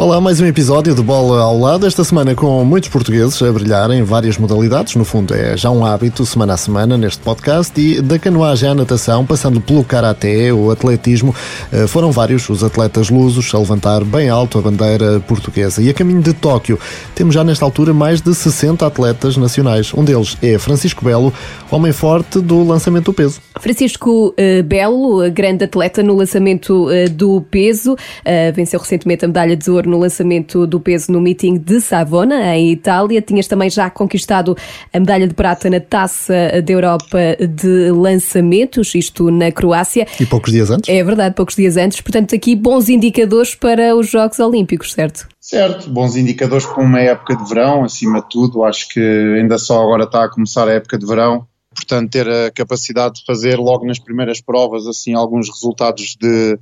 Olá, mais um episódio de Bola ao Lado, esta semana com muitos portugueses a brilhar em várias modalidades, no fundo é já um hábito semana a semana neste podcast e da canoagem à natação, passando pelo karaté, o atletismo, eh, foram vários os atletas lusos a levantar bem alto a bandeira portuguesa. E a caminho de Tóquio, temos já nesta altura mais de 60 atletas nacionais. Um deles é Francisco Belo, homem forte do lançamento do peso. Francisco uh, Belo, grande atleta no lançamento do peso, venceu recentemente a medalha de ouro no lançamento do peso no meeting de Savona, em Itália. Tinhas também já conquistado a medalha de prata na Taça da Europa de lançamentos, isto na Croácia. E poucos dias antes? É verdade, poucos dias antes. Portanto, aqui bons indicadores para os Jogos Olímpicos, certo? Certo, bons indicadores para uma época de verão, acima de tudo. Acho que ainda só agora está a começar a época de verão. Portanto, ter a capacidade de fazer logo nas primeiras provas assim alguns resultados de,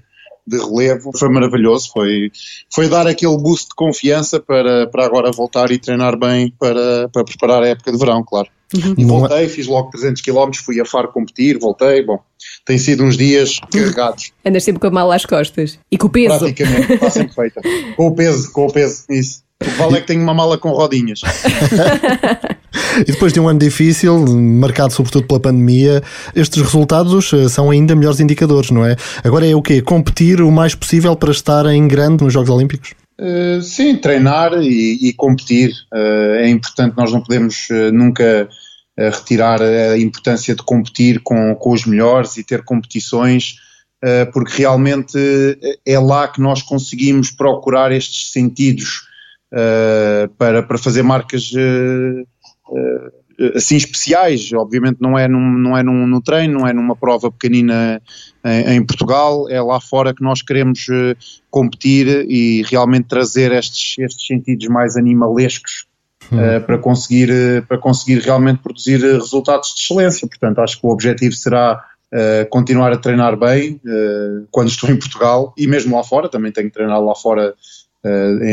de relevo foi maravilhoso, foi, foi dar aquele boost de confiança para, para agora voltar e treinar bem para, para preparar a época de verão, claro. Uhum. E voltei, fiz logo 300 km, fui a Faro competir, voltei, bom, tem sido uns dias carregados. Andas sempre com a mala às costas e com o peso. Praticamente, está sempre feita. Com o peso, com o peso, isso. O que vale é que tenho uma mala com rodinhas. e depois de um ano difícil, marcado sobretudo pela pandemia, estes resultados eh, são ainda melhores indicadores, não é? Agora é o quê? Competir o mais possível para estar em grande nos Jogos Olímpicos? Uh, sim, treinar e, e competir. Uh, é importante, nós não podemos uh, nunca retirar a importância de competir com, com os melhores e ter competições, porque realmente é lá que nós conseguimos procurar estes sentidos para, para fazer marcas assim especiais, obviamente não é, num, não é num, no treino, não é numa prova pequenina em, em, Portugal, é lá fora que nós queremos uh, competir e realmente trazer estes, estes sentidos mais animalescos uh, para, conseguir, uh, para conseguir realmente produzir resultados de excelência. Portanto, acho que o objetivo será continuar a treinar bem quando estou em Portugal e mesmo lá fora, também tenho que treinar lá fora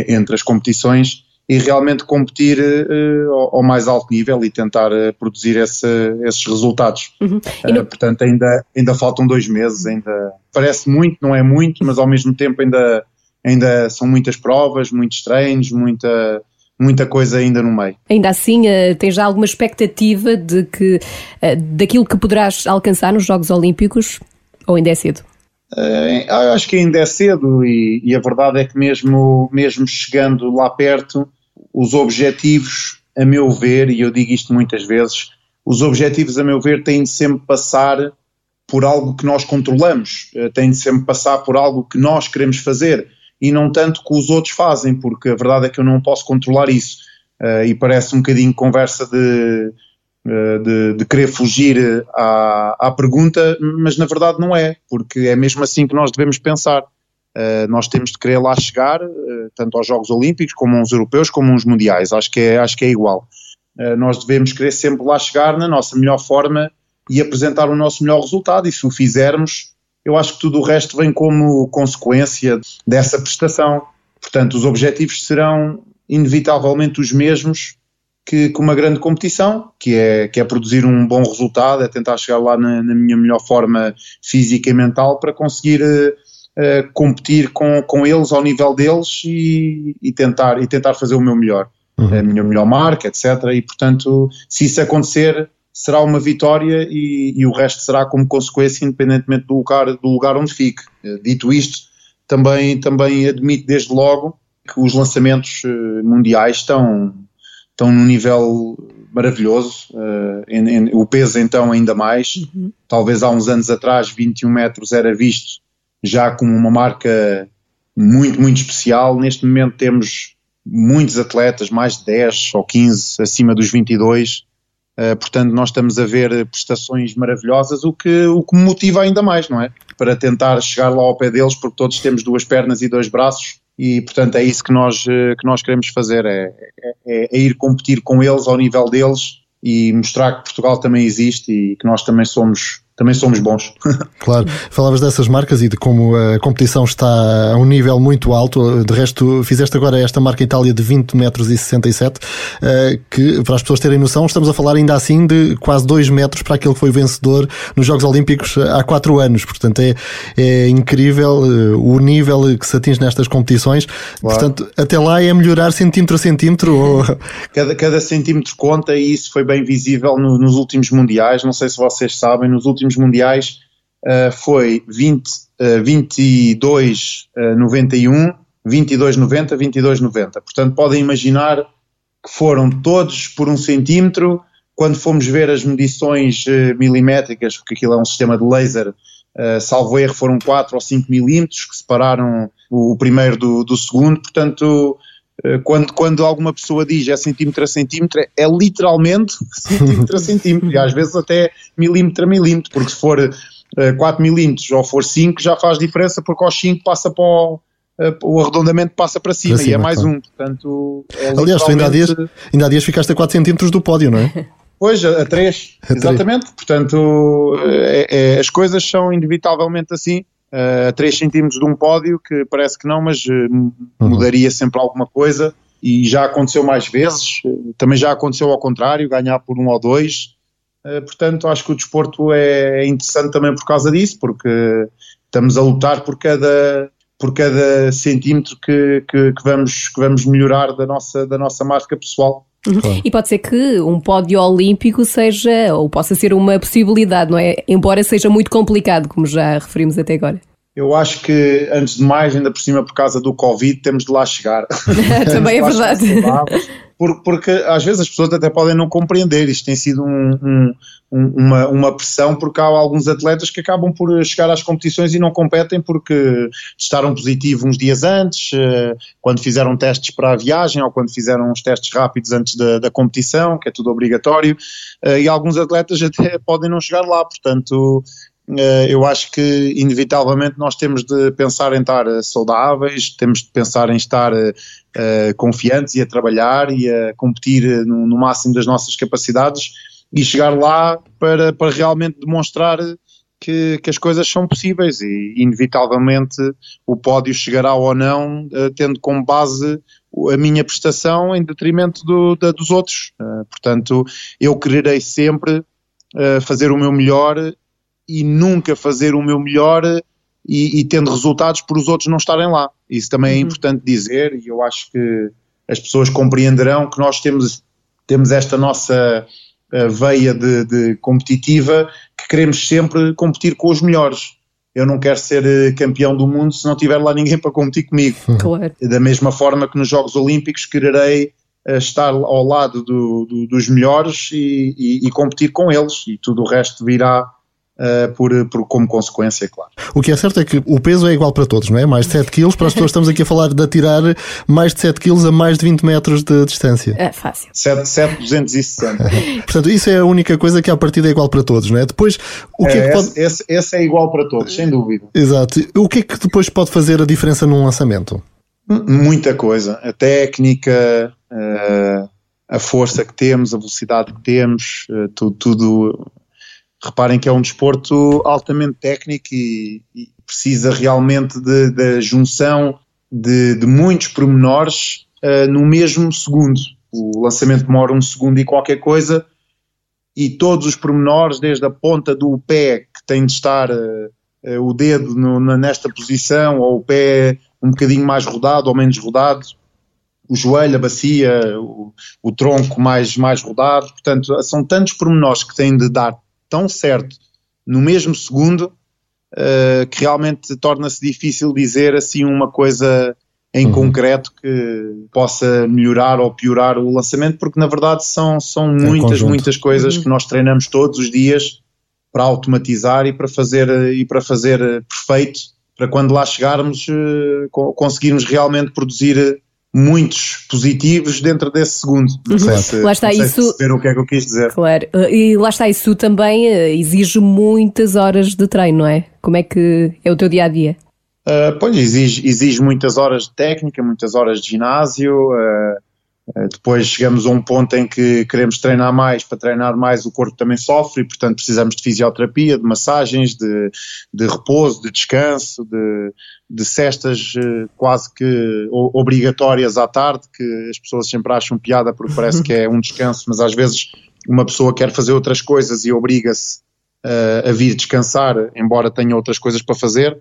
entre as competições e realmente competir uh, ao, ao, mais alto nível e tentar uh, produzir esse, esses resultados. Uhum. Uh, no... Portanto, ainda, ainda faltam dois meses, ainda parece muito, não é muito, mas ao mesmo tempo ainda, ainda são muitas provas, muitos treinos, muita, muita coisa ainda no meio. Ainda assim, tens já alguma expectativa de que daquilo que poderás alcançar nos Jogos Olímpicos ou ainda é cedo? Uh, acho que ainda é cedo e, e, a verdade é que mesmo, mesmo chegando lá perto, os objetivos, a meu ver, e eu digo isto muitas vezes, os objetivos, a meu ver, têm de sempre passar por algo que nós controlamos, uh, têm de sempre passar por algo que nós queremos fazer e não tanto que os outros fazem, porque a verdade é que eu não posso controlar isso. Uh, e parece um bocadinho conversa de eh, de, de, querer fugir eh, à, à, pergunta, mas na verdade não é, porque é mesmo assim que nós devemos pensar. Uh, nós temos de querer lá chegar, uh, tanto aos Jogos Olímpicos, como aos Europeus, como aos Mundiais. Acho que é, acho que é igual. Uh, nós devemos querer sempre lá chegar na nossa melhor forma e apresentar o nosso melhor resultado, e se o fizermos, eu acho que tudo o resto vem como consequência dessa prestação. Portanto, os objetivos serão inevitavelmente os mesmos que, com uma grande competição, que é, que é produzir um bom resultado, é tentar chegar lá na, na minha melhor forma física e mental para conseguir uh, uh, competir com, com eles ao nível deles e, e, tentar, e tentar fazer o meu melhor, uhum. a minha melhor marca, etc. E portanto, se isso acontecer, será uma vitória e, e, o resto será como consequência, independentemente do lugar, do lugar onde fique. Uh, dito isto, também, também admito desde logo que os lançamentos mundiais estão estão num nível maravilhoso, uh, em, em, o peso então ainda mais, uhum. talvez há uns anos atrás 21 metros era visto já como uma marca muito, muito especial, neste momento temos muitos atletas, mais de 10 ou 15 acima dos 22, uh, portanto nós estamos a ver prestações maravilhosas, o que, o que me motiva ainda mais, não é? Para tentar chegar lá ao pé deles, porque todos temos duas pernas e dois braços, e portanto é isso que nós, eh, que nós queremos fazer, é, é, é, ir competir com eles ao nível deles e mostrar que Portugal também existe e que nós também somos também somos bons. Claro, falavas dessas marcas e de como a competição está a um nível muito alto. De resto, fizeste agora esta marca Itália de 20 metros e 67, eh, que para as pessoas terem noção, estamos a falar ainda assim de quase 2 metros para aquele que foi vencedor nos Jogos Olímpicos há 4 anos. Portanto, é, é incrível eh, o nível que se atinge nestas competições. Claro. Portanto, até lá é melhorar centímetro a centímetro. Ou... Cada, cada centímetro conta e isso foi bem visível no, nos últimos mundiais. Não sei se vocês sabem, nos últimos mundiais uh, foi 20, uh, 22, uh, 91, 22, 90, 22, 90. Portanto, podem imaginar que foram todos por um centímetro. Quando fomos ver as medições uh, milimétricas, porque aquilo é um sistema de laser, uh, salvo erro, foram 4 ou 5 milímetros que separaram o, o primeiro do, do segundo. Portanto, quando, quando alguma pessoa diz é centímetro a centímetro, é, é literalmente centímetro a centímetro, e às vezes até milímetro a milímetro, porque se for 4 milímetros ou for 5 já faz diferença porque aos 5 passa para o, o arredondamento passa para cima, para cima e é mais claro. um, portanto... É Aliás, tu ainda há, dias, ainda há dias ficaste a 4 centímetros do pódio, não é? Pois, a 3, exatamente, portanto é, é, as coisas são inevitavelmente assim, a 3 centímetros de um pódio, que parece que não, mas uhum. mudaria sempre alguma coisa, e já aconteceu mais vezes, também já aconteceu ao contrário, ganhar por um ou dois, portanto acho que o desporto é interessante também por causa disso, porque estamos a lutar por cada por cada centímetro que, que, que, vamos, que vamos melhorar da nossa, da nossa marca pessoal. Uhum. Claro. E pode ser que um pódio olímpico seja, ou possa ser uma possibilidade, não é? Embora seja muito complicado, como já referimos até agora. Eu acho que, antes de mais, ainda por cima por causa do Covid, temos de lá chegar. Também é verdade porque às vezes as pessoas até podem não compreender. Isto tem sido um, um, uma, uma pressão, porque há alguns atletas que acabam por chegar às competições e não competem porque testaram positivo uns dias antes, eh, quando fizeram testes para a viagem ou quando fizeram uns testes rápidos antes da, da competição, que é tudo obrigatório, eh, e alguns atletas até podem não chegar lá. Portanto, eh, eu acho que inevitavelmente nós temos de pensar em estar saudáveis, temos de pensar em estar uh, confiantes e a trabalhar e a competir no, no, máximo das nossas capacidades e chegar lá para, para realmente demonstrar que, que as coisas são possíveis e inevitavelmente o pódio chegará ou não uh, tendo como base a minha prestação em detrimento do, da, dos outros. Uh, portanto, eu quererei sempre fazer o meu melhor e nunca fazer o meu melhor e, e, tendo resultados por os outros não estarem lá. Isso também é uhum. importante dizer e eu acho que as pessoas compreenderão que nós temos, temos esta nossa veia de, de, competitiva que queremos sempre competir com os melhores. Eu não quero ser uh, campeão do mundo se não tiver lá ninguém para competir comigo. Claro. Da mesma forma que nos Jogos Olímpicos quererei uh, estar ao lado do, do, dos melhores e, e, e competir com eles e tudo o resto virá Uh, por, por, como consequência, claro. O que é certo é que o peso é igual para todos, não é? Mais de 7 kg, para as pessoas estamos aqui a falar de atirar mais de 7 kg a mais de 20 metros de distância. É fácil. 7, 7 260. Portanto, isso é a única coisa que à partida é igual para todos, não é? Depois, o que é, é que pode... esse, esse, esse, é igual para todos, sem dúvida. Exato. O que é que depois pode fazer a diferença num lançamento? Muita coisa. A técnica, uh, a força que temos, a velocidade que temos, uh, tudo, tudo reparem que é um desporto altamente técnico e, e precisa realmente da junção de, de, muitos pormenores uh, no mesmo segundo. O lançamento demora um segundo e qualquer coisa, e todos os pormenores, desde a ponta do pé, que tem de estar uh, uh, o dedo no, na, nesta posição, ou o pé um bocadinho mais rodado ou menos rodado, o joelho, a bacia, o, o tronco mais, mais rodado. Portanto, são tantos pormenores que têm de dar tão certo no mesmo segundo uh, que realmente torna-se difícil dizer assim uma coisa em uhum. concreto que possa melhorar ou piorar o lançamento, porque na verdade são, são muitas, muitas coisas uhum. que nós treinamos todos os dias para automatizar e para fazer, e para fazer perfeito, para quando lá chegarmos uh, conseguirmos realmente produzir muitos positivos dentro desse segundo. Uhum. Se, lá está isso. o que é que eu quis dizer. Claro, e lá está isso também eh, exige muitas horas de treino, não é? Como é que é o teu dia a dia? Uh, pois exige, exige muitas horas de técnica, muitas horas de ginásio, uh, Uh, depois chegamos a um ponto em que queremos treinar mais, para treinar mais o corpo também sofre e, portanto, precisamos de fisioterapia, de massagens, de, de repouso, de descanso, de, de cestas uh, quase que obrigatórias à tarde, que as pessoas sempre acham piada porque parece que é um descanso, mas às vezes uma pessoa quer fazer outras coisas e obriga-se uh, a vir descansar, embora tenha outras coisas para fazer.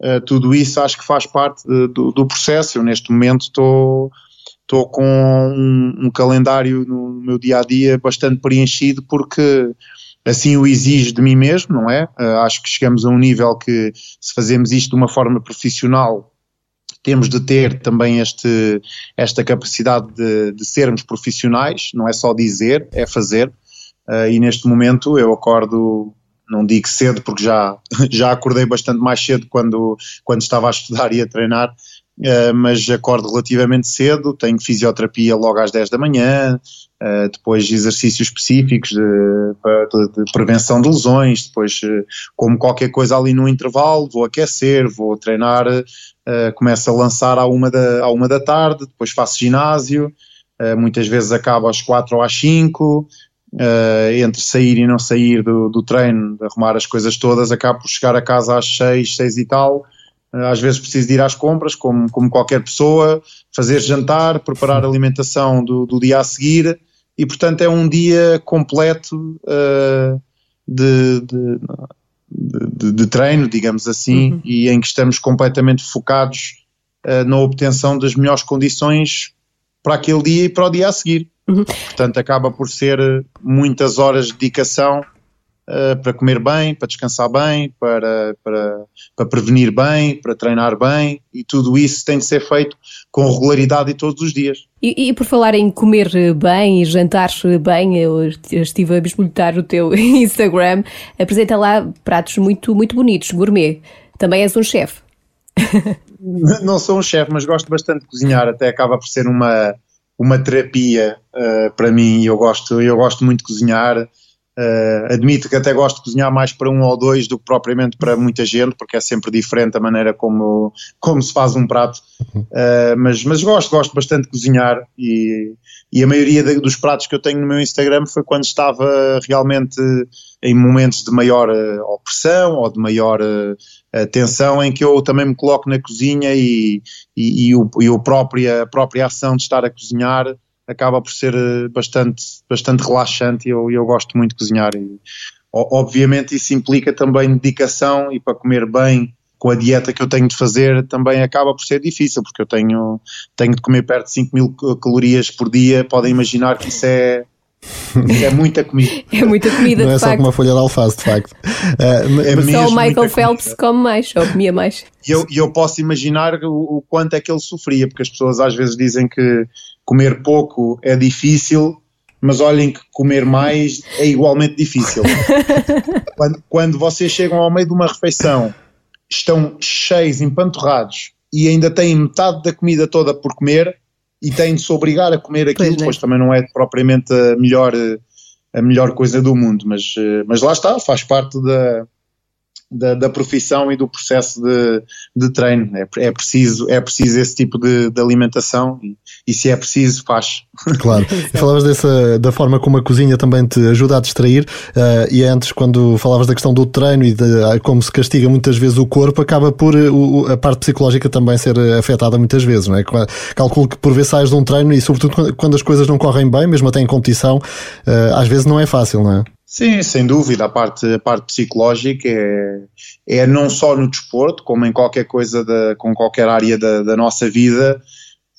Uh, tudo isso acho que faz parte de, do, do, processo. Eu neste momento estou estou com um, um, calendário no meu dia a dia bastante preenchido porque assim o exijo de mim mesmo, não é? Uh, acho que chegamos a um nível que se fazemos isto de uma forma profissional temos de ter também este, esta capacidade de, de sermos profissionais, não é só dizer, é fazer. Uh, e neste momento eu acordo não digo cedo porque já, já acordei bastante mais cedo quando, quando estava a estudar e a treinar, uh, mas acordo relativamente cedo, tenho fisioterapia logo às 10 da manhã, uh, depois exercícios específicos de, de, de, prevenção de lesões, depois uh, como qualquer coisa ali no intervalo, vou aquecer, vou treinar, começo a lançar à uma, da, à uma da tarde, depois faço ginásio, muitas vezes acabo às 4 ou às 5, Uh, entre sair e não sair do, do treino, de arrumar as coisas todas, acabo por chegar a casa às seis, seis e tal. Uh, às vezes preciso de ir às compras, como, como qualquer pessoa, fazer jantar, preparar a alimentação do, do dia a seguir, e portanto é um dia completo uh, de, de, de, de, treino, digamos assim, uhum. e em que estamos completamente focados na obtenção das melhores condições para aquele dia e para o dia a seguir. Uhum. Portanto, acaba por ser eh, muitas horas de dedicação uh, para comer bem, para descansar bem, para, para, para prevenir bem, para treinar bem e tudo isso tem de ser feito com regularidade e todos os dias. E, e por falar em comer bem e jantar bem, eu estive a bisbilhotar o teu Instagram, apresenta lá pratos muito, muito bonitos, gourmet. Também és um chefe. Não sou um chefe, mas gosto bastante de cozinhar, até acaba por ser uma uma terapia uh, para mim. Eu gosto, eu gosto muito de cozinhar. Uh, admito que até gosto de cozinhar mais para um ou dois do que propriamente para muita gente, porque é sempre diferente a maneira como, como se faz um prato. Uh, mas, mas gosto, gosto bastante de cozinhar e, e a maioria de, dos pratos que eu tenho no meu Instagram foi quando estava realmente em momentos de maior uh, opressão ou de maior tensão, em que eu também me coloco na cozinha e, e, e, o, e o própria, a própria ação de estar a cozinhar acaba por ser bastante, bastante relaxante e eu, eu gosto muito de cozinhar. E, obviamente isso implica também dedicação e para comer bem com a dieta que eu tenho de fazer também acaba por ser difícil, porque eu tenho, tenho de comer perto de 5 mil calorias por dia, podem imaginar que isso é, é muita comida. É muita comida, Não é só facto. uma folha de alface, de facto. É mas só o Michael Phelps comida. come mais, ou comia mais. E eu, eu posso imaginar o, o, quanto é que ele sofria, porque as pessoas às vezes dizem que comer pouco é difícil, mas olhem que comer mais é igualmente difícil. quando, quando vocês chegam ao meio de uma refeição estão cheios, empanturrados e ainda têm metade da comida toda por comer e têm de se obrigar a comer aquilo, pois, pois também não é propriamente a melhor, a melhor coisa do mundo, mas, mas lá está, faz parte da, da, da, profissão e do processo de, de treino. É, é, preciso, é preciso esse tipo de, de alimentação e, e, se é preciso, faz. Claro. falavas dessa, da forma como a cozinha também te ajuda a distrair uh, e antes, quando falavas da questão do treino e de uh, como se castiga muitas vezes o corpo, acaba por uh, a parte psicológica também ser afetada muitas vezes, não é? Calculo que por vezes sais de um treino e, sobretudo, quando, as coisas não correm bem, mesmo até em competição, às vezes não é fácil, não é? Sim, sem dúvida, a parte, a parte psicológica é, é não só no desporto, como em qualquer coisa, com qualquer área da, da nossa vida,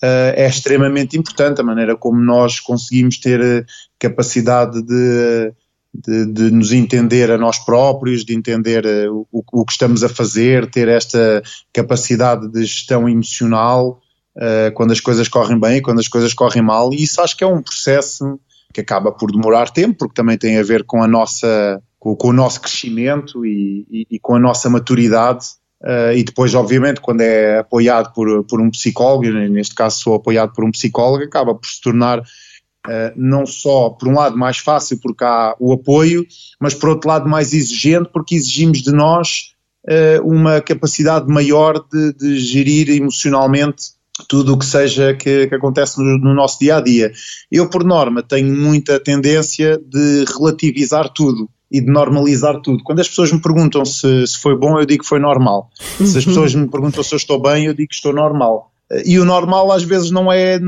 uh, é extremamente importante a maneira como nós conseguimos ter eh, capacidade de, de, de nos entender a nós próprios, de entender eh, o, o, que estamos a fazer, ter esta capacidade de gestão emocional uh, quando as coisas correm bem e quando as coisas correm mal, e isso acho que é um processo que acaba por demorar tempo, porque também tem a ver com a nossa com, com o nosso crescimento e, e, e, com a nossa maturidade. Uh, e depois, obviamente, quando é apoiado por, por um psicólogo, neste caso sou apoiado por um psicólogo, acaba por se tornar uh, não só, por um lado, mais fácil porque há o apoio, mas por outro lado, mais exigente porque exigimos de nós uh, uma capacidade maior de, de gerir emocionalmente tudo o que seja que, que acontece no, no, nosso dia a dia. Eu, por norma, tenho muita tendência de relativizar tudo e de normalizar tudo. Quando as pessoas me perguntam se, se foi bom, eu digo que foi normal. Se as pessoas me perguntam se eu estou bem, eu digo que estou normal. E o normal às vezes não é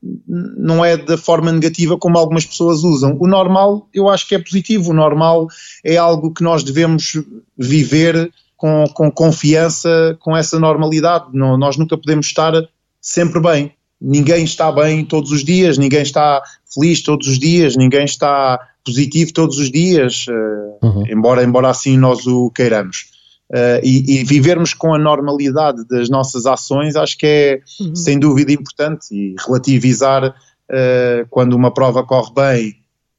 não é da forma negativa como algumas pessoas usam. O normal eu acho que é positivo, o normal é algo que nós devemos viver com, com confiança, com essa normalidade. Não, nós nunca podemos estar sempre bem. Ninguém está bem todos os dias, ninguém está feliz todos os dias, ninguém está positivo todos os dias, uh, uhum. embora, embora assim nós o queiramos. Uh, e, e, vivermos com a normalidade das nossas ações acho que é uhum. sem dúvida importante e relativizar uh, quando uma prova corre bem,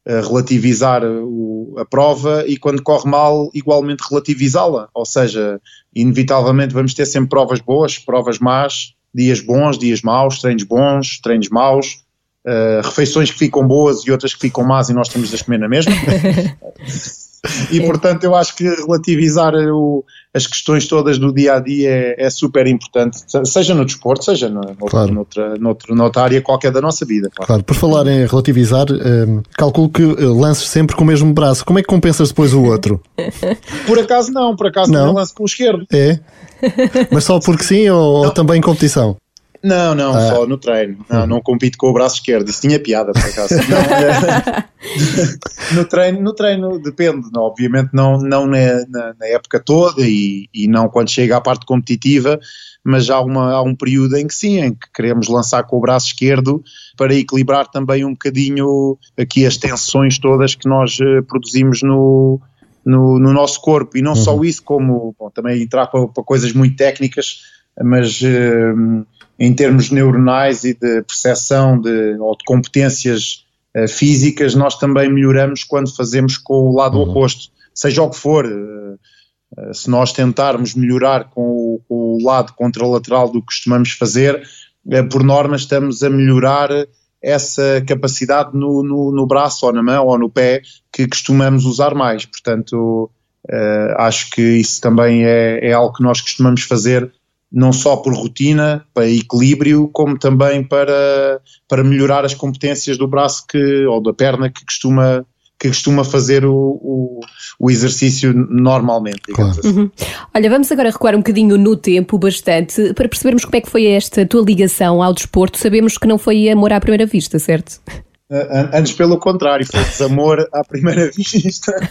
relativizar o, a prova e quando corre mal, igualmente relativizá-la. Ou seja, inevitavelmente vamos ter sempre provas boas, provas más, dias bons, dias maus, treinos bons, treinos maus, uh, refeições que ficam boas e outras que ficam más e nós temos de as comer na mesma. e portanto eu acho que relativizar o, as questões todas do dia a dia é, é super importante, seja no desporto, seja no, claro. noutra, noutra, noutra área qualquer da nossa vida. Claro, claro por falar em relativizar, um, calculo que eh, lances sempre com o mesmo braço. Como é que compensas depois o outro? por acaso não, por acaso não, não lanço com o esquerdo. É? Mas só porque sim ou, ou também em competição? Não, não, ah. só no treino. Não, não compito com o braço esquerdo. Isso tinha piada, por acaso. Não, é... no, treino, no treino depende, não, obviamente não, não na, na, na época toda e, e, não quando chega à parte competitiva, mas há, uma, há um período em que sim, em que queremos lançar com o braço esquerdo para equilibrar também um bocadinho aqui as tensões todas que nós uh, produzimos no, no, no, nosso corpo. E não uhum. só isso, como bom, também entrar para, para, coisas muito técnicas, mas... Uh, em termos neuronais e de percepção de, ou de competências uh, físicas, nós também melhoramos quando fazemos com o lado uhum. oposto, seja o que for. Uh, se nós tentarmos melhorar com o, com o, lado contralateral do que costumamos fazer, por norma estamos a melhorar essa capacidade no, no, no, braço ou na mão ou no pé que costumamos usar mais. Portanto, acho que isso também é, é algo que nós costumamos fazer não só por rotina, para equilíbrio, como também para, para melhorar as competências do braço que, ou da perna que costuma, que costuma fazer o, o, o exercício normalmente. Claro. Assim. Uhum. Olha, vamos agora recuar um bocadinho no tempo, bastante, para percebermos como é que foi esta tua ligação ao desporto. Sabemos que não foi amor à primeira vista, certo? Antes, pelo contrário, foi desamor à primeira vista.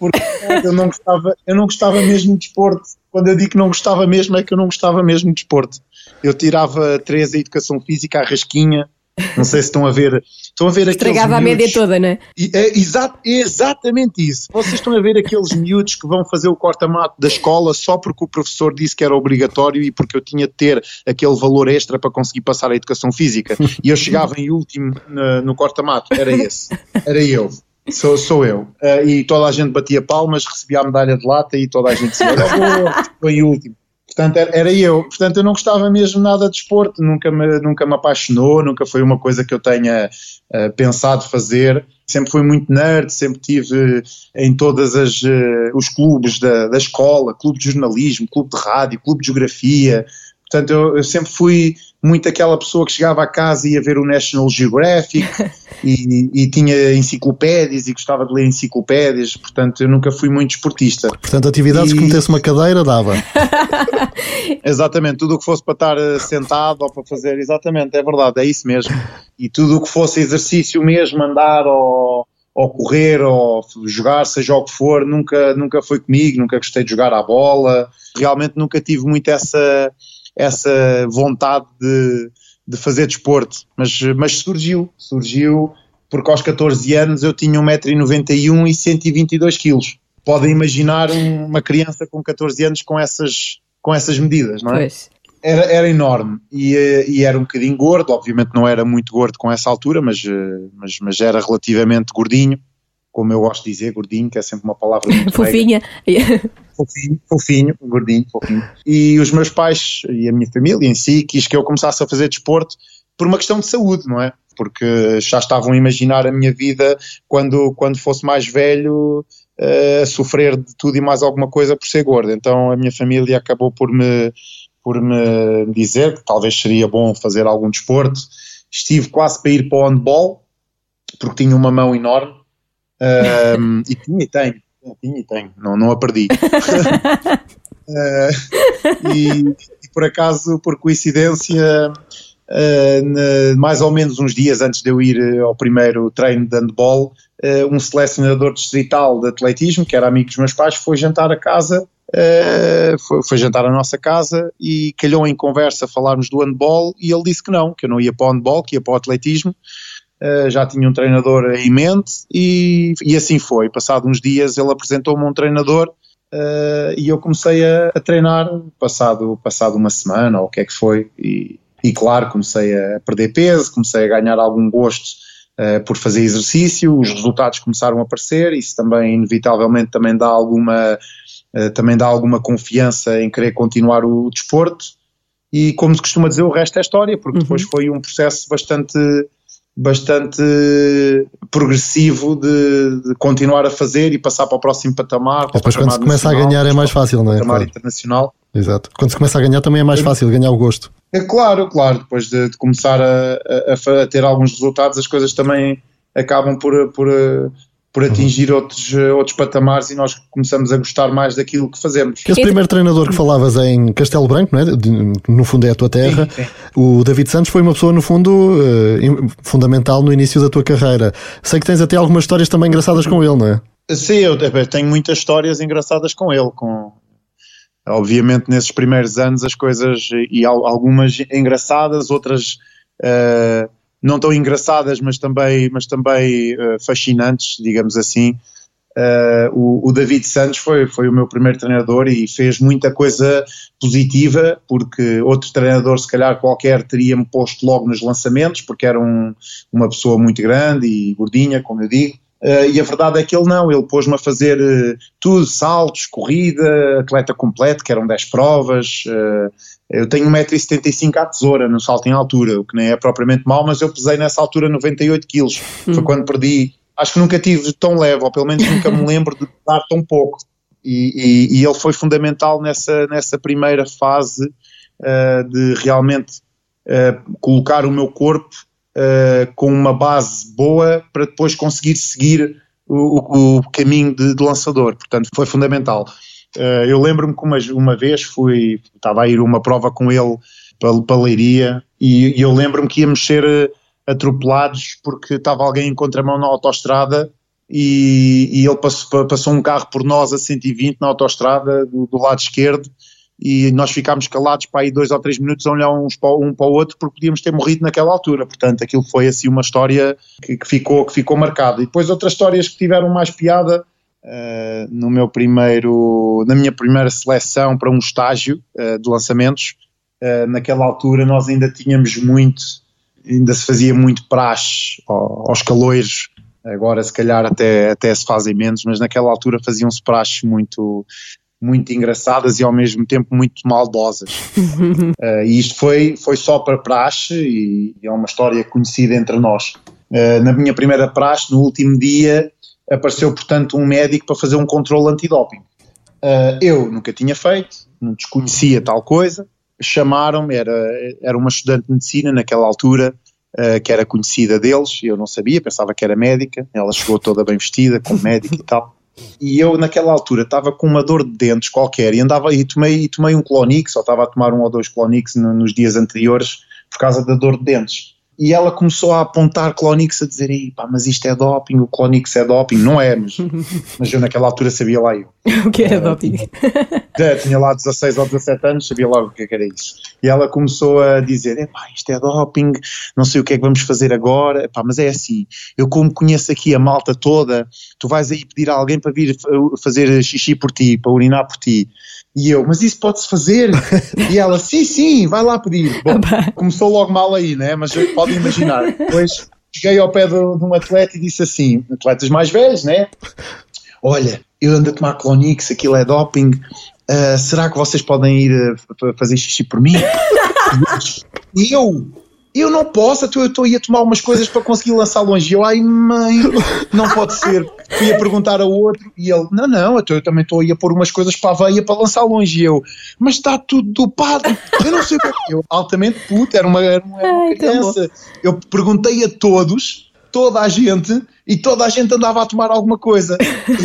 Porque eu não gostava, eu não gostava mesmo de desporto quando eu digo que não gostava mesmo, é que eu não gostava mesmo de desporto. Eu tirava três a educação física, a rasquinha, não sei se estão a ver. Estão a ver Estragava a média toda, não é? É, exa é exatamente isso. Vocês estão a ver aqueles miúdos que vão fazer o corta-mato da escola só porque o professor disse que era obrigatório e porque eu tinha de ter aquele valor extra para conseguir passar a educação física. E eu chegava em último no, no corta-mato. Era esse. Era eu. Sou, sou eu. Uh, e toda a gente batia palmas, recebia a medalha de lata e toda a gente dizia: foi em último. Portanto, era, era, eu. Portanto, eu não gostava mesmo nada de esporte, nunca me, nunca me apaixonou, nunca foi uma coisa que eu tenha uh, pensado fazer. Sempre fui muito nerd, sempre tive em todas as uh, os clubes da, da escola, clube de jornalismo, clube de rádio, clube de geografia. Portanto, eu, eu sempre fui muito aquela pessoa que chegava a casa e ia ver o National Geographic e, e, tinha enciclopédias e gostava de ler enciclopédias, portanto eu nunca fui muito esportista. Portanto, atividades e... que metesse uma cadeira dava. exatamente, tudo o que fosse para estar eh, sentado ou para fazer, exatamente, é verdade, é isso mesmo. E tudo o que fosse exercício mesmo, andar ou, ou correr ou jogar, seja o que for, nunca, nunca foi comigo, nunca gostei de jogar à bola, realmente nunca tive muito essa essa vontade de, de fazer desporto, mas, mas surgiu, surgiu porque aos 14 anos eu tinha 1,91m e 122 kg. Podem imaginar uma criança com 14 anos com essas, com essas medidas, não é? Pois. Era, era enorme e, e, era um bocadinho gordo, obviamente não era muito gordo com essa altura, mas, mas, mas era relativamente gordinho, como eu gosto de dizer, gordinho, que é sempre uma palavra muito Fofinha fofinho, fofinho, gordinho, fofinho. E os meus pais e a minha família em si quis que eu começasse a fazer desporto por uma questão de saúde, não é? Porque já estavam a imaginar a minha vida quando, quando fosse mais velho uh, sofrer de tudo e mais alguma coisa por ser gordo. Então a minha família acabou por me por me dizer que talvez seria bom fazer algum desporto. Estive quase para ir para o handball, porque tinha uma mão enorme. Um, e tinha e tenho, tinha e tenho, não, não a perdi. uh, e, e, por acaso, por coincidência, uh, mais ou menos uns dias antes de eu ir ao primeiro treino de handball, uh, um selecionador distrital de atletismo, que era amigo dos meus pais, foi jantar a casa foi, foi, jantar à nossa casa e calhou em conversa falarmos do handball e ele disse que não, que eu não ia para o handball, que ia para o atletismo. Uh, já tinha um treinador em mente e, e assim foi. Passado uns dias ele apresentou-me um treinador uh, e eu comecei a, a, treinar passado, passado uma semana ou o que é que foi e, e claro comecei a perder peso, comecei a ganhar algum gosto por fazer exercício, os resultados começaram a aparecer, isso também inevitavelmente também dá alguma eh, também dá alguma confiança em querer continuar o desporto e como se costuma dizer o resto é história, porque depois uhum. foi um processo bastante bastante progressivo de, de, continuar a fazer e passar para o próximo patamar. Depois quando se começa a ganhar é mais fácil, não é? Patamar claro. internacional. Exato. Quando se começa a ganhar também é mais fácil ganhar o gosto. É claro, claro. Depois de, de começar a, a, a, ter alguns resultados, as coisas também acabam por, por, por uhum. atingir outros, outros patamares e nós começamos a gostar mais daquilo que fazemos. Esse primeiro treinador que falavas em Castelo Branco, não é? no fundo é a tua terra, sim, sim. o David Santos foi uma pessoa, no fundo, eh, fundamental no início da tua carreira. Sei que tens até algumas histórias também engraçadas com ele, não é? Sim, eu tenho muitas histórias engraçadas com ele, com, obviamente nesses primeiros anos as coisas e algumas engraçadas, outras uh, não tão engraçadas, mas também, mas também uh, fascinantes, digamos assim. Uh, o, o, David Santos foi, foi o meu primeiro treinador e fez muita coisa positiva, porque outro treinador, se calhar qualquer, teria-me posto logo nos lançamentos, porque era um, uma pessoa muito grande e gordinha, como eu digo. Uh, e a verdade é que ele não, ele pôs-me a fazer uh, tudo, saltos, corrida, atleta completo, que eram 10 provas, uh, eu tenho 1,75m à tesoura no salto em altura, o que nem é propriamente mau, mas eu pesei nessa altura 98 kg. Hum. Foi quando perdi. Acho que nunca tive tão leve, ou pelo menos nunca me lembro de dar tão pouco. E, e, e, ele foi fundamental nessa, nessa primeira fase uh, de realmente uh, colocar o meu corpo uh, com uma base boa para depois conseguir seguir o, o caminho de, de lançador. Portanto, foi fundamental. Uh, eu lembro-me que uma, uma vez fui, estava a ir uma prova com ele para, para Leiria e, e eu lembro-me que íamos ser eh, atropelados porque estava alguém em contramão na autoestrada e, e ele passou, passou, um carro por nós a 120 na autoestrada do, do, lado esquerdo e nós ficámos calados para aí dois ou três minutos a olhar uns para, um para o outro porque podíamos ter morrido naquela altura, portanto aquilo foi assim uma história que, que ficou, que ficou marcada. E depois outras histórias que tiveram mais piada uh, no meu primeiro, na minha primeira seleção para um estágio uh, de lançamentos. Uh, naquela altura nós ainda tínhamos muito, ainda se fazia muito praxe aos caloiros, agora se calhar até, até se fazem menos, mas naquela altura faziam-se praxes muito, muito engraçadas e ao mesmo tempo muito maldosas. uh, e isto foi, foi só para praxe e, e é uma história conhecida entre nós. Uh, na minha primeira praxe, no último dia, apareceu, portanto, um médico para fazer um controle antidoping. Uh, eu nunca tinha feito, não desconhecia tal coisa, chamaram-me, era, era uma estudante de medicina naquela altura, uh, que era conhecida deles, eu não sabia, pensava que era médica, ela chegou toda bem vestida, como médica e tal. E eu naquela altura estava com uma dor de dentes qualquer e andava e tomei, e tomei um Clonix, ou estava a tomar um ou dois Clonix no, nos dias anteriores por causa da dor de dentes e ela começou a apontar Clonix a dizer, pá, mas isto é doping, o Clonix é doping, não é, mas, mas eu naquela altura sabia lá eu. o que é doping? É, tinha lá 16 ou 17 anos, sabia logo o que, é que era isso. E ela começou a dizer, pá, isto é doping, não sei o que é que vamos fazer agora, pá, mas é assim, eu como conheço aqui a malta toda, tu vais aí pedir a alguém para vir fazer xixi por ti, para urinar por ti, e eu, mas isso pode-se fazer? e ela, sim, sim, vai lá pedir. Bom, começou logo mal aí, né? Mas podem imaginar. Depois cheguei ao pé de, de um atleta e disse assim: atletas mais velhos, né? Olha, eu ando a tomar Clonix, aquilo é doping. Uh, será que vocês podem ir uh, fazer xixi por mim? e eu, eu não posso, eu estou a tomar umas coisas para conseguir lançar longe. E eu, ai mãe, não pode ser. Fui a perguntar ao outro e ele, não, não, eu também estou a pôr umas coisas para a veia para lançar longe. E eu, mas está tudo dopado, eu não sei o que é. Eu, altamente puto, era uma, era uma, uma criança. Eu perguntei a todos, toda a gente, e toda a gente andava a tomar alguma coisa.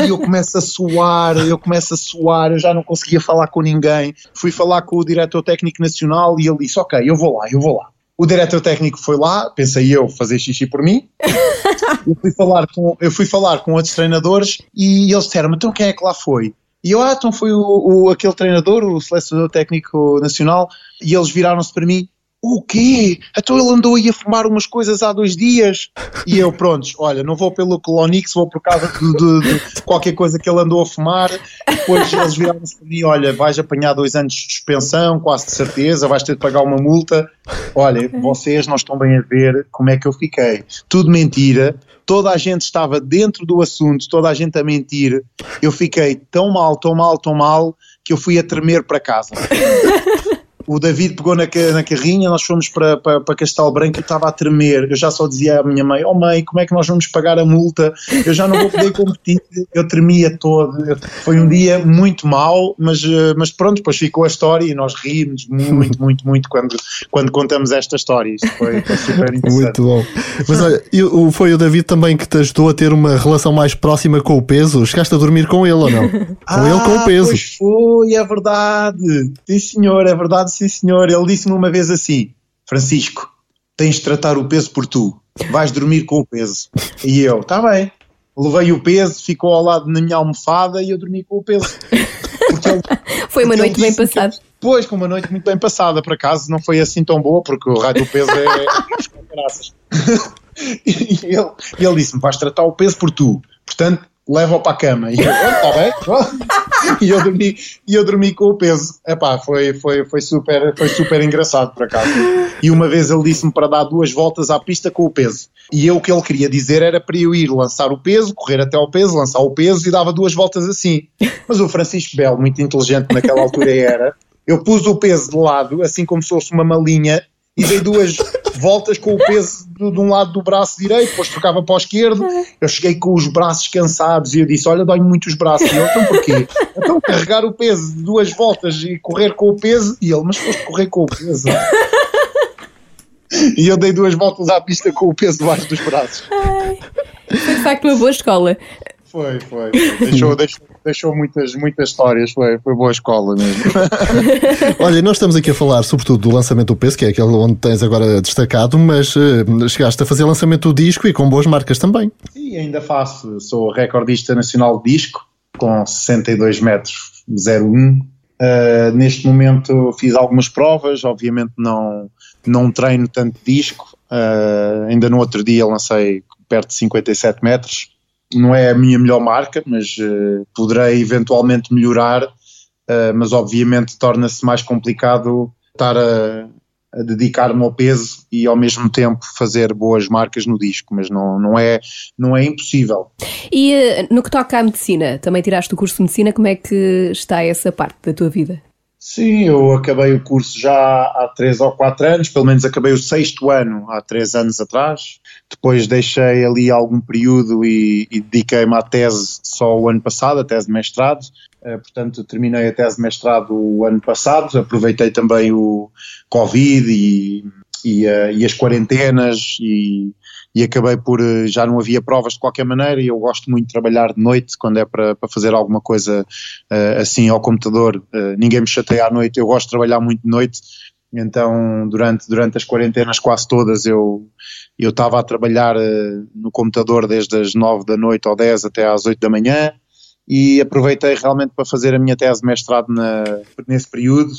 E eu começo a suar, eu começo a suar, eu já não conseguia falar com ninguém. Fui falar com o diretor técnico nacional e ele disse: Ok, eu vou lá, eu vou lá. O diretor técnico foi lá, pensei eu fazer xixi por mim. eu, fui falar com, eu fui falar com outros treinadores e eles disseram: então quem é que lá foi? E eu, ah, então foi o, o, aquele treinador, o selecionador técnico nacional, e eles viraram-se para mim o quê? Então ele andou aí a fumar umas coisas há dois dias. E eu, prontos, olha, não vou pelo Colonix, vou por causa de, de, de, qualquer coisa que ele andou a fumar. Depois eles viraram-se para mim: olha, vais apanhar dois anos de suspensão, quase de certeza, vais ter de pagar uma multa. Olha, vocês não estão bem a ver como é que eu fiquei. Tudo mentira. Toda a gente estava dentro do assunto, toda a gente a mentir. Eu fiquei tão mal, tão mal, tão mal, que eu fui a tremer para casa o David pegou na, na carrinha, nós fomos para, para, para Castelo Branco e estava a tremer. Eu já só dizia à minha mãe: Oh mãe, como é que nós vamos pagar a multa? Eu já não vou poder competir. Eu tremia todo. Foi um dia muito mau, mas, eh, mas pronto, depois ficou a história e nós rimos muito, muito, muito quando, quando contamos esta história. Isso foi, foi super interessante. Muito bom. Mas olha, foi o David também que te ajudou a ter uma relação mais próxima com o peso? Chegaste a dormir com ele ou não? Com ah, ele com o peso. Pois foi, é verdade. Sim, senhor, é verdade sim senhor. Ele disse-me uma vez assim: Francisco, tens de tratar o peso por tu, vais dormir com o peso. E eu, está bem. Levei o peso, ficou ao lado na minha almofada e eu dormi com o peso. Ele, foi uma noite bem passada. Pois, com uma noite muito bem passada, por acaso não foi assim tão boa, porque o raio do peso é. e ele, ele disse-me: vais tratar o peso por tu. Portanto, leva-o para a cama. E eu, está bem? e eu dormi, e eu dormi com o peso. Epá, foi, foi, foi, super, foi super engraçado por acaso. E uma vez ele disse-me para dar duas voltas à pista com o peso. E eu o que ele queria dizer era para eu ir lançar o peso, correr até ao peso, lançar o peso e dava duas voltas assim. Mas o Francisco Belo, muito inteligente naquela altura era, eu pus o peso de lado, assim como se fosse uma malinha, e dei duas voltas com o peso de, de, um lado do braço direito, depois trocava para o esquerdo. Eu cheguei com os braços cansados e eu disse: Olha, dói muito os braços. E ele, então porquê? Então carregar o peso de duas voltas e correr com o peso. E ele, mas foste correr com o peso. e eu dei duas voltas à pista com o peso debaixo dos braços. Ai, foi de facto uma boa escola. Foi, foi. Deixou, deixou, deixou muitas, muitas histórias. Foi, foi boa escola mesmo. Olha, nós estamos aqui a falar sobretudo do lançamento do peso, que é aquele onde tens agora destacado, mas uh, chegaste a fazer lançamento do disco e com boas marcas também. Sim, ainda faço. Sou recordista nacional de disco, com 62 metros 01. Uh, neste momento fiz algumas provas, obviamente não, não treino tanto disco. Uh, ainda no outro dia lancei perto de 57 metros não é a minha melhor marca, mas uh, poderei eventualmente melhorar, uh, mas obviamente torna-se mais complicado estar a, a dedicar-me ao peso e ao mesmo tempo fazer boas marcas no disco, mas não, não, é, não é impossível. E uh, no que toca à medicina, também tiraste o curso de medicina, como é que está essa parte da tua vida? Sim, eu acabei o curso já há três ou quatro anos, pelo menos acabei o sexto ano há três anos atrás. Depois deixei ali algum período e, e dediquei-me à tese só o ano passado, a tese de mestrado. Uh, portanto, terminei a tese de mestrado o ano passado. Aproveitei também o Covid e, e, uh, e as quarentenas e e acabei por eh, já não havia provas de qualquer maneira e eu gosto muito de trabalhar de noite quando é para, para fazer alguma coisa uh, assim ao computador. Uh, ninguém me chateia à noite, eu gosto de trabalhar muito de noite. Então, durante, durante as quarentenas quase todas, eu eu estava a trabalhar uh, no computador desde as 9 da noite ou 10 até às 8 da manhã e aproveitei realmente para fazer a minha tese de mestrado na, nesse período.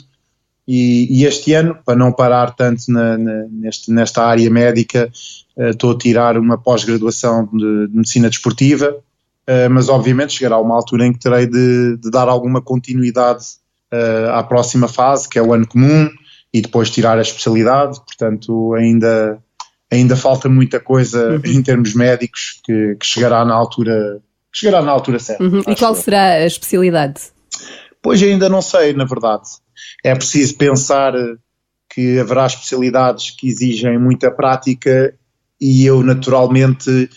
E, e, este ano, para não parar tanto na, na, neste, nesta área médica, uh, estou a tirar uma pós-graduação de, de, medicina desportiva, uh, mas obviamente chegará uma altura em que terei de, de dar alguma continuidade uh, à próxima fase, que é o ano comum, e depois tirar a especialidade, portanto ainda, ainda falta muita coisa uhum. em termos médicos que, que, chegará na altura que chegará na altura certa. Uhum. E qual será a especialidade? Pois ainda não sei, na verdade. É preciso pensar que haverá especialidades que exigem muita prática e eu naturalmente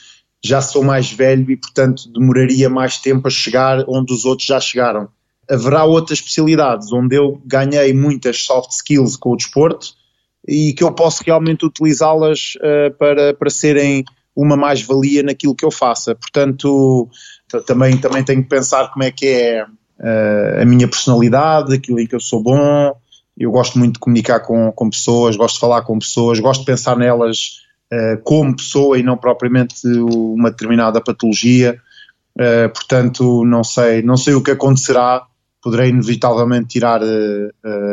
já sou mais velho e portanto demoraria mais tempo a chegar onde os outros já chegaram. Haverá outras especialidades onde eu ganhei muitas soft skills com o desporto e que eu posso realmente utilizá-las uh, para, para serem uma mais-valia naquilo que eu faça. Portanto, também, também tenho que pensar como é que é uh, a minha personalidade, aquilo em que eu sou bom. Eu gosto muito de comunicar com, com pessoas, gosto de falar com pessoas, gosto de pensar nelas uh, como pessoa e não propriamente uma determinada patologia. Uh, portanto, não sei, não sei o que acontecerá. Poderei inevitavelmente tirar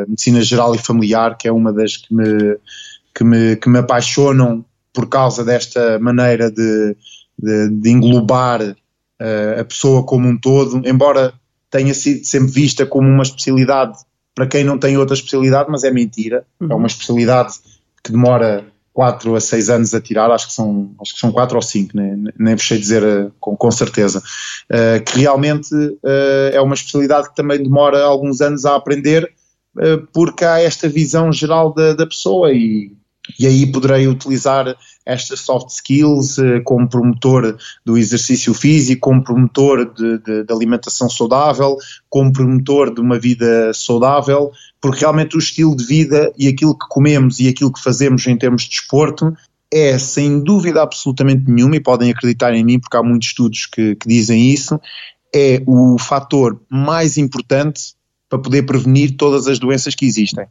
medicina geral e familiar, que é uma das que me, que me, que me apaixonam por causa desta maneira de, de, de englobar uh, a pessoa como um todo, embora tenha sido sempre vista como uma especialidade para quem não tem outra especialidade, mas é mentira. Uhum. É uma especialidade que demora 4 a 6 anos a tirar, acho que são, acho que são 4 ou 5, nem, nem vos sei dizer uh, com, com certeza. Uh, que realmente uh, é uma especialidade que também demora alguns anos a aprender, porque há esta visão geral da, da pessoa e e aí poderei utilizar estas soft skills eh, como promotor do exercício físico, como promotor de, de, de, alimentação saudável, como promotor de uma vida saudável, porque realmente o estilo de vida e aquilo que comemos e aquilo que fazemos em termos de desporto é, sem dúvida absolutamente nenhuma, e podem acreditar em mim porque há muitos estudos que, que dizem isso, é o fator mais importante para poder prevenir todas as doenças que existem.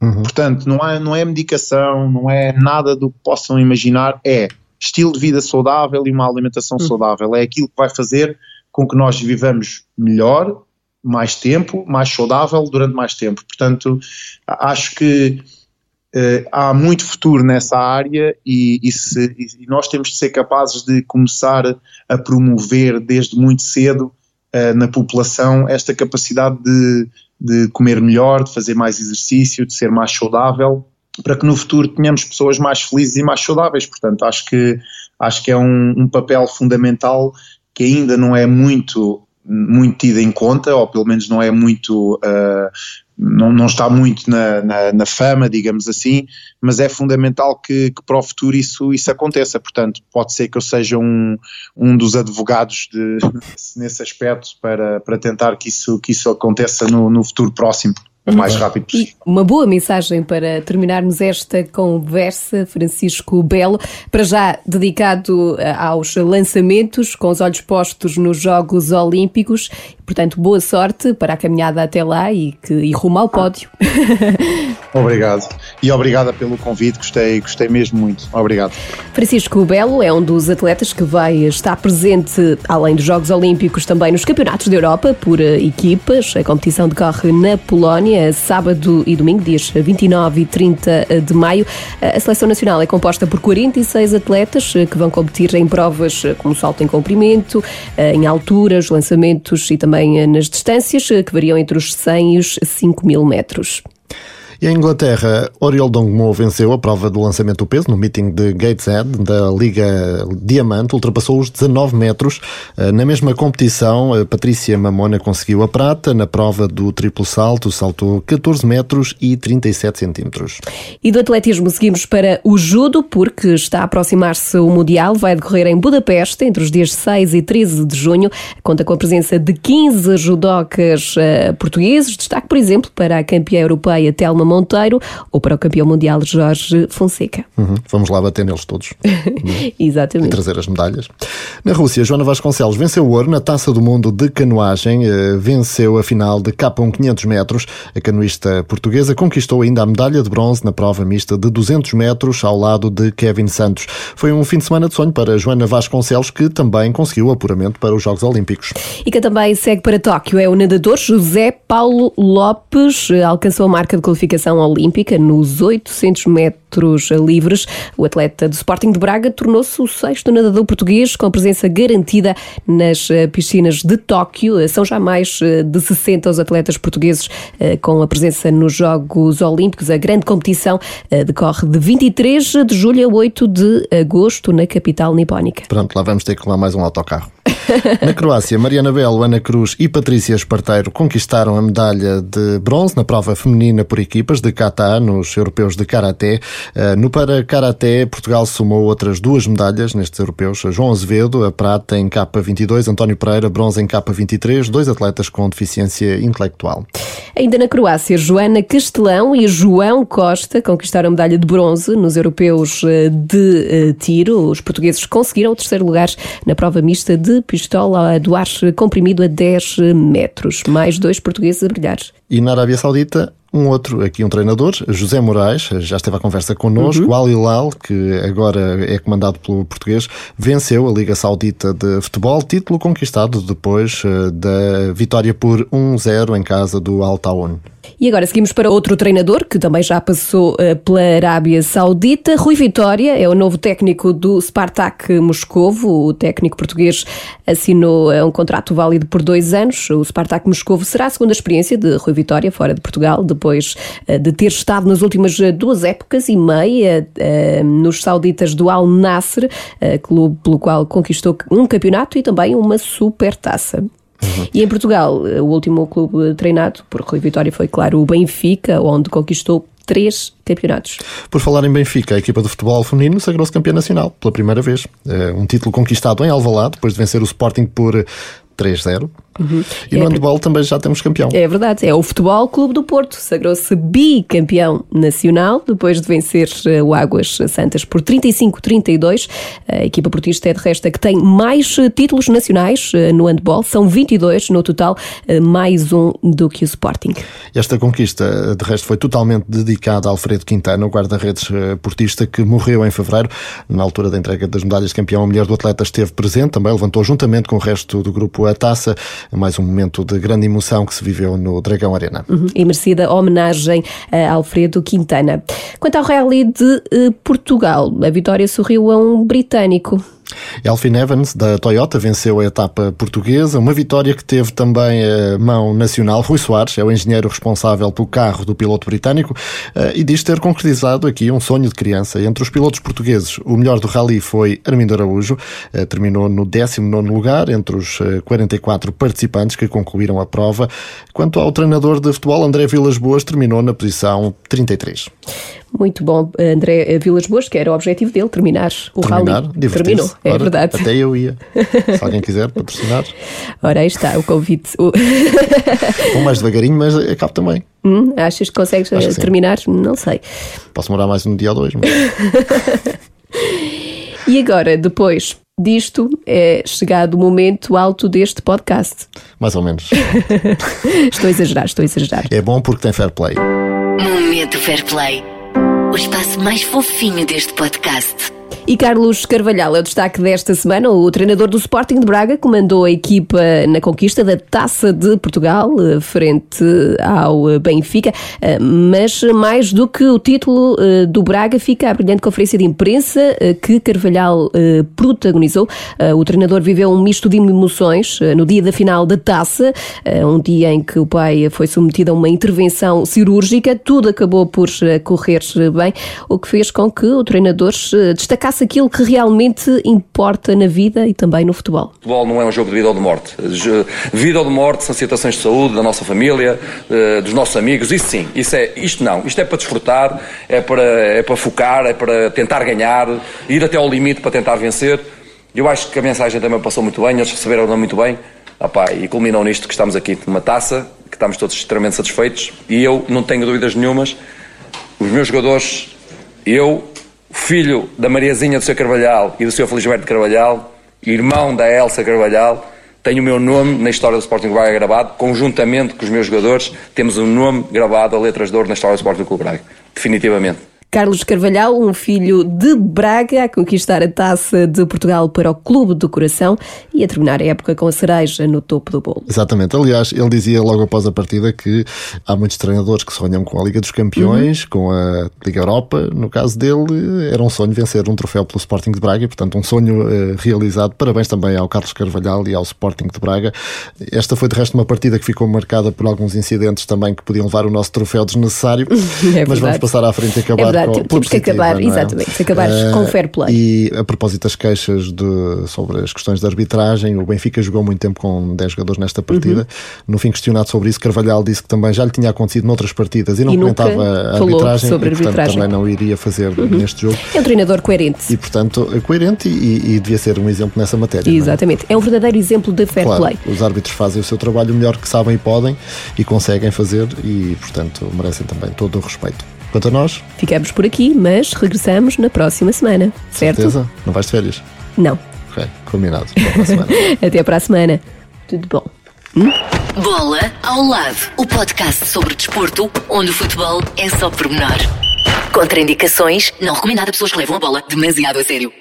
Uhum. Portanto, não é, não é medicação, não é nada do que possam imaginar, é estilo de vida saudável e uma alimentação uhum. saudável. É aquilo que vai fazer com que nós vivamos melhor, mais tempo, mais saudável durante mais tempo. Portanto, acho que uh, há muito futuro nessa área e, e, se, e, nós temos de ser capazes de começar a promover desde muito cedo uh, na população esta capacidade de de comer melhor, de fazer mais exercício, de ser mais saudável, para que no futuro tenhamos pessoas mais felizes e mais saudáveis. Portanto, acho que, acho que é um, um papel fundamental que ainda não é muito muito tido em conta, ou pelo menos não é muito, uh, não, não está muito na, na, na, fama, digamos assim, mas é fundamental que, que, para o futuro isso, isso aconteça. Portanto, pode ser que eu seja um, um dos advogados de, nesse aspecto para, para tentar que isso, que isso aconteça no, no futuro próximo o mais rápido possível. Uma boa mensagem para terminarmos esta conversa, Francisco Belo, para já dedicado eh, aos lançamentos, com os olhos postos nos Jogos Olímpicos. Portanto, boa sorte para a caminhada até lá e, que, e rumo ao pódio. Obrigado. E obrigada pelo convite, gostei, gostei mesmo muito. Obrigado. Francisco Belo é um dos atletas que vai estar presente, além dos Jogos Olímpicos, também nos Campeonatos da Europa por eh, equipas. A competição decorre na Polónia sábado e domingo, dias 29 e 30 de maio. A seleção nacional é composta por 46 atletas eh, que vão competir em provas eh, como salto em comprimento, em alturas, lançamentos e também nas distâncias, que variam entre os 100 e os 5 mil metros. E a Inglaterra, Oriol Dongmo venceu a prova do lançamento do peso no meeting de Gateshead da Liga Diamante, ultrapassou os 19 metros. Eh, na mesma competição, Patrícia Mamona conseguiu a prata na prova do triplo salto, saltou 14 metros e 37 centímetros. E do atletismo seguimos para o judo, porque está a aproximar-se o Mundial, vai decorrer em Budapeste entre os dias 6 e 13 de junho. Conta com a presença de 15 judocas uh, portugueses. Destaque, por exemplo, para a campeã europeia Telma Monteiro ou para o campeão mundial Jorge Fonseca. Uhum. Vamos lá bater neles todos. Exatamente. E trazer as medalhas. Na Rússia, Joana Vasconcelos venceu o ouro na Taça do Mundo de Canoagem, eh, venceu a final de K1 500 metros. A canoista portuguesa conquistou ainda a medalha de bronze na prova mista de 200 metros ao lado de Kevin Santos. Foi um fim de semana de sonho para Joana Vasconcelos, que também conseguiu apuramento para os Jogos Olímpicos. E que também segue para Tóquio é o nadador José Paulo Lopes, alcançou a marca de qualificação qualificação olímpica nos 800 metros livres. O atleta do Sporting de Braga tornou-se o sexto nadador português com presença garantida nas eh, piscinas de Tóquio. São já mais eh, de 60 os atletas portugueses eh, com a presença nos Jogos Olímpicos. A grande competição decorre de 23 de julho a 8 de agosto na capital nipónica. Pronto, lá vamos ter que lá mais um autocarro. Na Croácia, Mariana Belo, Ana Cruz e Patrícia Esparteiro conquistaram a medalha de bronze na prova feminina por equipe equipas de kata nos europeus de karaté. Eh, no para karaté, Portugal somou outras duas medalhas nestes europeus. João Azevedo, a prata em K22, António Pereira, bronze em K23, dois atletas com deficiência intelectual. Ainda na Croácia, Joana Castelão e João Costa conquistaram a medalha de bronze nos europeus eh, de tiro. Os portugueses conseguiram o terceiro lugar na prova mista de pistola do ar comprimido a 10 metros. Mais dois portugueses a brilhar. E na Arábia Saudita, um outro, aqui um treinador, José Moraes, já esteve à conversa connosco, uhum. o Al Hilal, que agora é comandado pelo português, venceu a Liga Saudita de Futebol, título conquistado depois eh, da vitória por 1-0 em casa do Al Taun. E agora seguimos para outro treinador que também já passou uh, pela Arábia Saudita. Rui Vitória é o novo técnico do Spartak Moscovo. O técnico português assinou uh, um contrato válido por dois anos. O Spartak Moscovo será a segunda experiência de Rui Vitória fora de Portugal, depois uh, de ter estado nas últimas duas épocas e meia nos sauditas do Al Nasser, clube pelo qual conquistou um campeonato e também uma super taça. Uhum. E em Portugal, o último clube treinado por Rui Vitória foi, claro, o Benfica, onde conquistou três campeonatos. Por falar em Benfica, a equipa de futebol feminino sagrou-se campeã nacional pela primeira vez. É um título conquistado em Alvalade, depois de vencer o Sporting por 3-0. Uhum. E no é, handball também já temos campeão. É verdade, é o Futebol Clube do Porto. Sagrou-se bicampeão nacional depois de vencer eh, o Águas Santas por 35-32. A equipa portista é de resto que tem mais eh, títulos nacionais eh, no handball. São 22 no total, mais um do que o Sporting. Esta conquista, de resto, foi totalmente dedicada a Alfredo Quintana, o guarda-redes portista que morreu em fevereiro. Na altura da entrega das medalhas de campeão, a mulher do atleta esteve presente, também levantou juntamente com o resto do grupo a taça mais um momento de grande emoção que se viveu no Dragão Arena. Uhum. E merecida homenagem a Alfredo Quintana. Quanto ao Rally de eh, Portugal, a vitória sorriu a um britânico. Elfin Evans, da Toyota, venceu a etapa portuguesa, uma vitória que teve também a mão nacional. Rui Soares é o engenheiro responsável pelo carro do piloto britânico eh, e diz ter concretizado aqui um sonho de criança. Entre os pilotos portugueses, o melhor do rally foi Armindo Araújo, eh, terminou no 19 lugar entre os 44 eh, participantes que concluíram a prova. Quanto ao treinador de futebol, André Vilas Boas, terminou na posição 33. Muito bom, André Vilas Boas, que era o objetivo dele, terminar o terminar, rally. Terminou, é Ora, verdade. Até eu ia. Se alguém quiser patrocinar. Ora, aí está o convite. Vou mais devagarinho, mas acabo também. Hum, achas que consegues que terminar? Sim. Não sei. Posso morar mais um dia ou dois. Mas... e agora, depois disto, é chegado o momento alto deste podcast. Mais ou menos. estou a exagerar, estou a exagerar. É bom porque tem fair play. Momento fair play. O espaço mais fofinho deste podcast. E Carlos Carvalhal é o destaque desta semana. O treinador do Sporting de Braga comandou a equipa na conquista da Taça de Portugal eh, frente ao Benfica. Eh, mas mais do que o título eh, do Braga, fica a brilhante conferência de imprensa que Carvalhal protagonizou. O treinador viveu um misto de emoções no dia da final da Taça, um dia em que o pai foi submetido a uma intervenção cirúrgica. Tudo acabou por correr bem, o que fez com que o treinador destacasse faça aquilo que realmente importa na vida e também no futebol. O futebol não é um jogo de vida ou de morte. Vida ou de morte são situações de saúde da nossa família, eh, dos nossos amigos, isso sim. Isso é, isto não. Isto é para desfrutar, é para, é para focar, é para tentar ganhar, ir até ao limite para tentar vencer. Eu acho que a mensagem também passou muito bem, eles receberam muito bem. Opa, e culminou nisto que estamos aqui, numa taça, que estamos todos extremamente satisfeitos. E eu não tenho dúvidas nenhumas. Os meus jogadores, eu, filho da Mariazinha do seu Carvalhal e do seu Felisberto Carvalhal, irmão da Elsa Carvalhal, tenho o meu nome na história do Sporting Braga gravado, conjuntamente com os meus jogadores, temos um nome gravado a letras de ouro na história do Sporting Clube Braga. Definitivamente. Carlos Carvalhal, um filho de Braga, a conquistar a taça de Portugal para o Clube do Coração e a terminar a época com a cereja no topo do bolo. Exatamente. Aliás, ele dizia logo após a partida que há muitos treinadores que sonham com a Liga dos Campeões, uhum. com a Liga Europa. No caso dele, era um sonho vencer um troféu pelo Sporting de Braga, portanto, um sonho uh, realizado. Parabéns também ao Carlos Carvalhal e ao Sporting de Braga. Esta foi, de resto, uma partida que ficou marcada por alguns incidentes também que podiam levar o nosso troféu desnecessário. É mas vamos passar à frente e acabar. É verdade, com- temos que acabar, é? exatamente, se acabar Eh, com fair play. E a propósito das queixas de, sobre as questões de arbitragem, o Benfica jogou muito tempo com 10 jogadores nesta partida. Uhum. No fim, questionado sobre isso, Carvalhal disse que também já lhe tinha acontecido noutras partidas e não E comentava a arbitragem sobre e, portanto, arbitragem. Uhum. também não iria fazer neste jogo. É um treinador coerente. E, portanto, é coerente e, e devia ser um exemplo nessa matéria. é? Exatamente. É um verdadeiro exemplo de fair Claro, play. os árbitros fazem o seu trabalho melhor que sabem e podem e conseguem fazer e, portanto, merecem também todo o respeito. Quanto a nós, Ficamos por aqui, mas regressamos na próxima semana, certo? certeza, não vais de férias? Não. Ok, combinado. Até para a semana. Até para a semana. Tudo bom. Bola ao lado, o podcast sobre desporto, onde o futebol é só pormenor. Contraindicações, não recomendado a pessoas que levam a bola demasiado a sério.